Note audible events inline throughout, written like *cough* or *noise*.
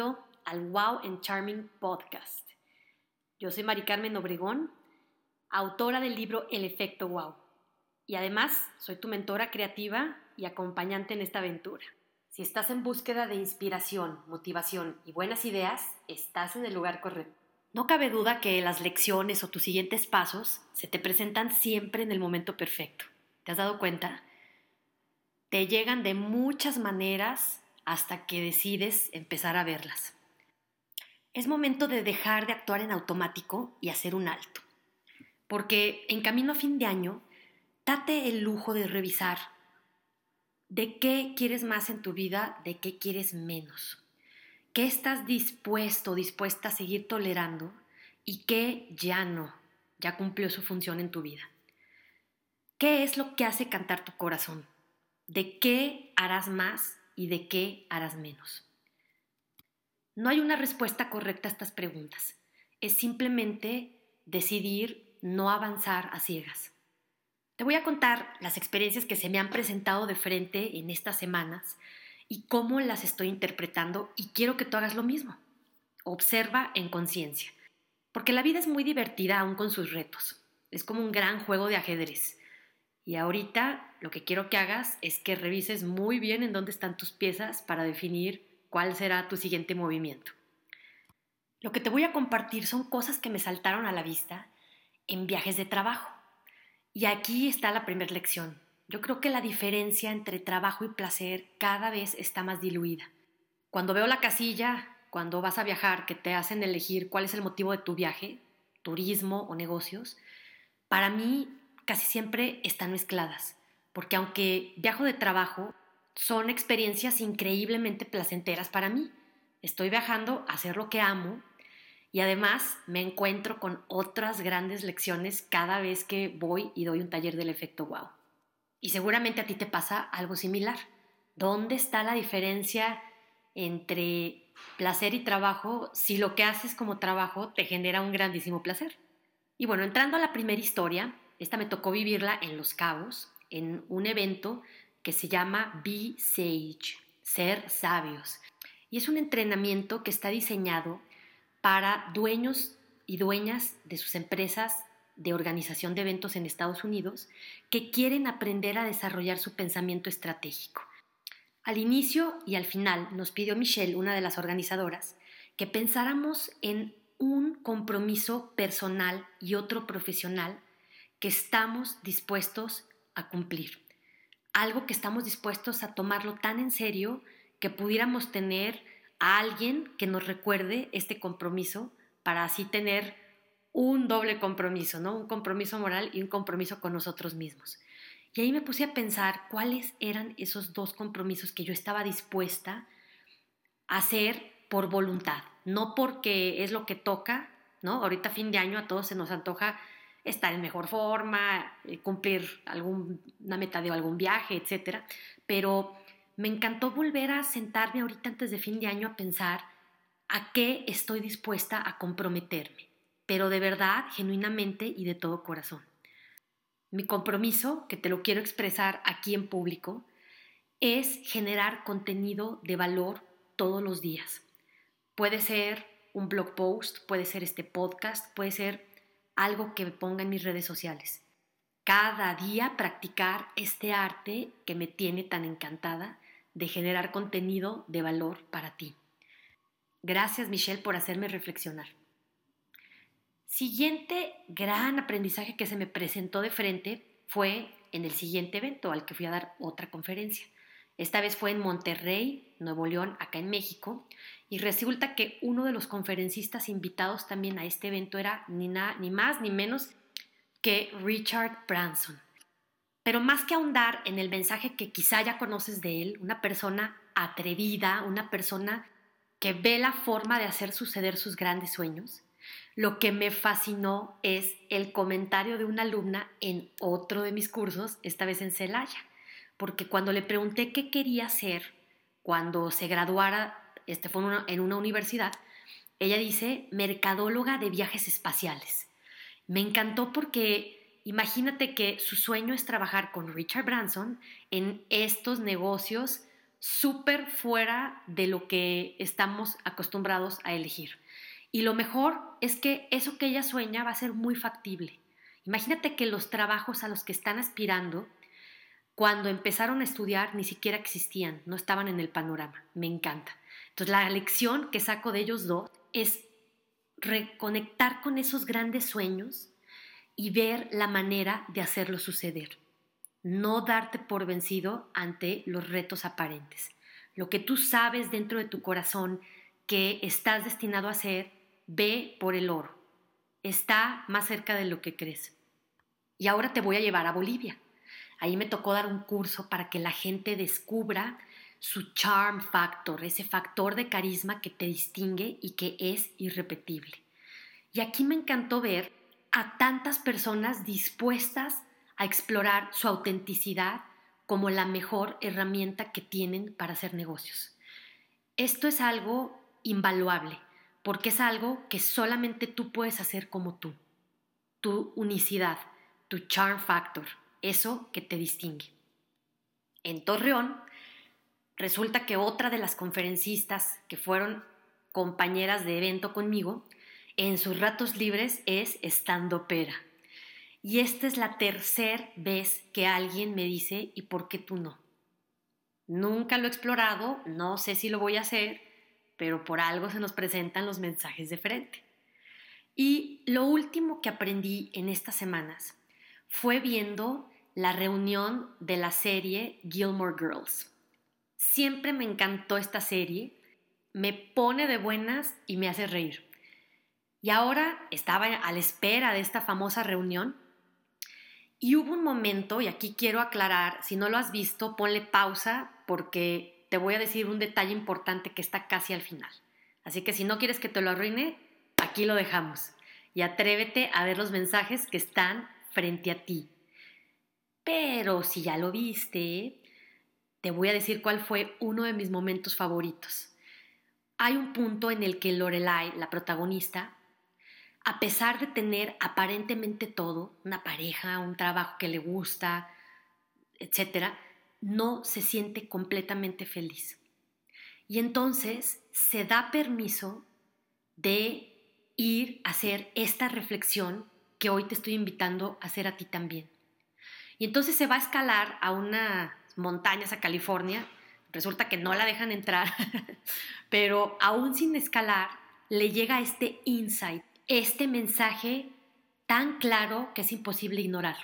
Al Wow and Charming Podcast. Yo soy Mari Carmen Obregón, autora del libro El efecto Wow. Y además soy tu mentora creativa y acompañante en esta aventura. Si estás en búsqueda de inspiración, motivación y buenas ideas, estás en el lugar correcto. No cabe duda que las lecciones o tus siguientes pasos se te presentan siempre en el momento perfecto. ¿Te has dado cuenta? Te llegan de muchas maneras hasta que decides empezar a verlas. Es momento de dejar de actuar en automático y hacer un alto. Porque en camino a fin de año, date el lujo de revisar de qué quieres más en tu vida, de qué quieres menos. ¿Qué estás dispuesto dispuesta a seguir tolerando y qué ya no, ya cumplió su función en tu vida? ¿Qué es lo que hace cantar tu corazón? ¿De qué harás más y de qué harás menos? No hay una respuesta correcta a estas preguntas. Es simplemente decidir no avanzar a ciegas. Te voy a contar las experiencias que se me han presentado de frente en estas semanas y cómo las estoy interpretando y quiero que tú hagas lo mismo. Observa en conciencia. Porque la vida es muy divertida aún con sus retos. Es como un gran juego de ajedrez. Y ahorita lo que quiero que hagas es que revises muy bien en dónde están tus piezas para definir cuál será tu siguiente movimiento. Lo que te voy a compartir son cosas que me saltaron a la vista en viajes de trabajo. Y aquí está la primera lección. Yo creo que la diferencia entre trabajo y placer cada vez está más diluida. Cuando veo la casilla, cuando vas a viajar, que te hacen elegir cuál es el motivo de tu viaje, turismo o negocios, para mí casi siempre están mezcladas, porque aunque viajo de trabajo, son experiencias increíblemente placenteras para mí. Estoy viajando a hacer lo que amo y además me encuentro con otras grandes lecciones cada vez que voy y doy un taller del efecto wow. Y seguramente a ti te pasa algo similar. ¿Dónde está la diferencia entre placer y trabajo si lo que haces como trabajo te genera un grandísimo placer? Y bueno, entrando a la primera historia, esta me tocó vivirla en Los Cabos, en un evento que se llama Be Sage, ser sabios. Y es un entrenamiento que está diseñado para dueños y dueñas de sus empresas de organización de eventos en Estados Unidos que quieren aprender a desarrollar su pensamiento estratégico. Al inicio y al final nos pidió Michelle, una de las organizadoras, que pensáramos en un compromiso personal y otro profesional que estamos dispuestos a cumplir. Algo que estamos dispuestos a tomarlo tan en serio que pudiéramos tener a alguien que nos recuerde este compromiso para así tener un doble compromiso, ¿no? Un compromiso moral y un compromiso con nosotros mismos. Y ahí me puse a pensar cuáles eran esos dos compromisos que yo estaba dispuesta a hacer por voluntad, no porque es lo que toca, ¿no? Ahorita fin de año a todos se nos antoja estar en mejor forma, eh, cumplir alguna meta de algún viaje, etc. Pero me encantó volver a sentarme ahorita antes de fin de año a pensar a qué estoy dispuesta a comprometerme, pero de verdad, genuinamente y de todo corazón. Mi compromiso, que te lo quiero expresar aquí en público, es generar contenido de valor todos los días. Puede ser un blog post, puede ser este podcast, puede ser algo que ponga en mis redes sociales. Cada día practicar este arte que me tiene tan encantada de generar contenido de valor para ti. Gracias Michelle por hacerme reflexionar. Siguiente gran aprendizaje que se me presentó de frente fue en el siguiente evento al que fui a dar otra conferencia. Esta vez fue en Monterrey, Nuevo León, acá en México, y resulta que uno de los conferencistas invitados también a este evento era ni, ni más ni menos que Richard Branson. Pero más que ahondar en el mensaje que quizá ya conoces de él, una persona atrevida, una persona que ve la forma de hacer suceder sus grandes sueños, lo que me fascinó es el comentario de una alumna en otro de mis cursos, esta vez en Celaya, porque cuando le pregunté qué quería hacer cuando se graduara este fue en una universidad, ella dice mercadóloga de viajes espaciales. Me encantó porque imagínate que su sueño es trabajar con Richard Branson en estos negocios súper fuera de lo que estamos acostumbrados a elegir. Y lo mejor es que eso que ella sueña va a ser muy factible. Imagínate que los trabajos a los que están aspirando, cuando empezaron a estudiar, ni siquiera existían, no estaban en el panorama. Me encanta. Entonces, la lección que saco de ellos dos es reconectar con esos grandes sueños y ver la manera de hacerlo suceder no darte por vencido ante los retos aparentes. Lo que tú sabes dentro de tu corazón que estás destinado a hacer, ve por el oro. Está más cerca de lo que crees. Y ahora te voy a llevar a Bolivia. Ahí me tocó dar un curso para que la gente descubra su charm factor, ese factor de carisma que te distingue y que es irrepetible. Y aquí me encantó ver a tantas personas dispuestas a explorar su autenticidad como la mejor herramienta que tienen para hacer negocios. Esto es algo invaluable, porque es algo que solamente tú puedes hacer como tú. Tu unicidad, tu charm factor, eso que te distingue. En Torreón, resulta que otra de las conferencistas que fueron compañeras de evento conmigo, en sus ratos libres es estando pera. Y esta es la tercera vez que alguien me dice, ¿y por qué tú no? Nunca lo he explorado, no sé si lo voy a hacer, pero por algo se nos presentan los mensajes de frente. Y lo último que aprendí en estas semanas fue viendo la reunión de la serie Gilmore Girls. Siempre me encantó esta serie, me pone de buenas y me hace reír. Y ahora estaba a la espera de esta famosa reunión y hubo un momento, y aquí quiero aclarar, si no lo has visto, ponle pausa porque te voy a decir un detalle importante que está casi al final. Así que si no quieres que te lo arruine, aquí lo dejamos. Y atrévete a ver los mensajes que están frente a ti. Pero si ya lo viste, te voy a decir cuál fue uno de mis momentos favoritos. Hay un punto en el que Lorelai, la protagonista, a pesar de tener aparentemente todo, una pareja, un trabajo que le gusta, etcétera, no se siente completamente feliz. Y entonces se da permiso de ir a hacer esta reflexión que hoy te estoy invitando a hacer a ti también. Y entonces se va a escalar a unas montañas a California. Resulta que no la dejan entrar, *laughs* pero aún sin escalar, le llega este insight este mensaje tan claro que es imposible ignorar.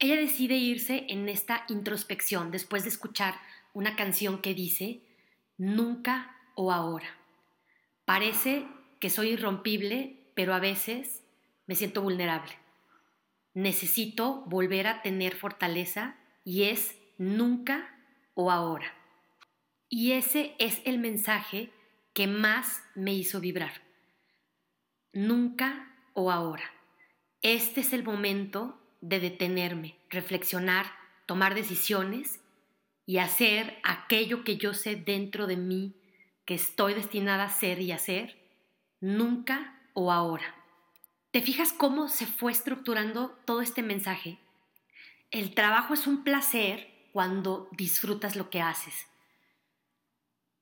Ella decide irse en esta introspección después de escuchar una canción que dice, nunca o ahora. Parece que soy irrompible, pero a veces me siento vulnerable. Necesito volver a tener fortaleza y es nunca o ahora. Y ese es el mensaje que más me hizo vibrar nunca o ahora. Este es el momento de detenerme, reflexionar, tomar decisiones y hacer aquello que yo sé dentro de mí que estoy destinada a ser y hacer, nunca o ahora. ¿Te fijas cómo se fue estructurando todo este mensaje? El trabajo es un placer cuando disfrutas lo que haces.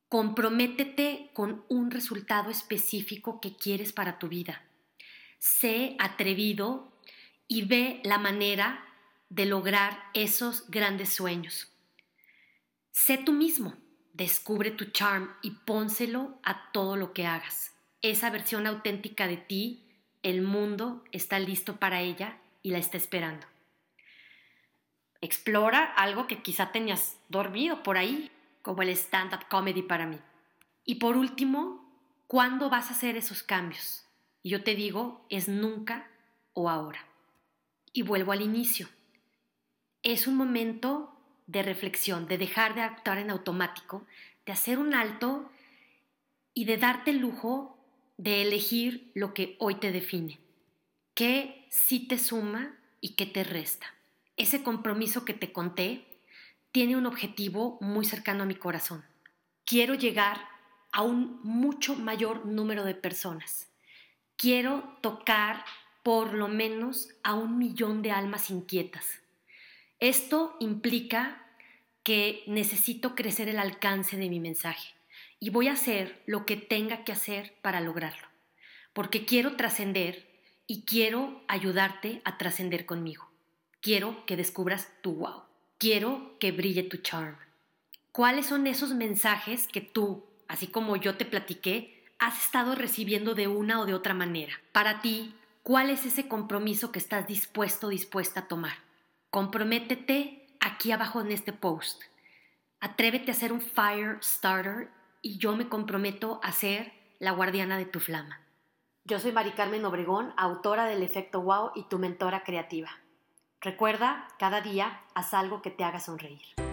Comprométete con un resultado específico que quieres para tu vida. Sé atrevido y ve la manera de lograr esos grandes sueños. Sé tú mismo, descubre tu charm y pónselo a todo lo que hagas. Esa versión auténtica de ti, el mundo está listo para ella y la está esperando. Explora algo que quizá tenías dormido por ahí como el stand-up comedy para mí. Y por último, ¿cuándo vas a hacer esos cambios? Y yo te digo, es nunca o ahora. Y vuelvo al inicio. Es un momento de reflexión, de dejar de actuar en automático, de hacer un alto y de darte el lujo de elegir lo que hoy te define. ¿Qué sí te suma y qué te resta? Ese compromiso que te conté tiene un objetivo muy cercano a mi corazón. Quiero llegar a un mucho mayor número de personas. Quiero tocar por lo menos a un millón de almas inquietas. Esto implica que necesito crecer el alcance de mi mensaje y voy a hacer lo que tenga que hacer para lograrlo, porque quiero trascender y quiero ayudarte a trascender conmigo. Quiero que descubras tu wow. Quiero que brille tu charm. ¿Cuáles son esos mensajes que tú, así como yo te platiqué, has estado recibiendo de una o de otra manera? Para ti, ¿cuál es ese compromiso que estás dispuesto o dispuesta a tomar? Comprométete aquí abajo en este post. Atrévete a ser un fire starter y yo me comprometo a ser la guardiana de tu flama. Yo soy Mari Carmen Obregón, autora del Efecto Wow y tu mentora creativa. Recuerda, cada día haz algo que te haga sonreír.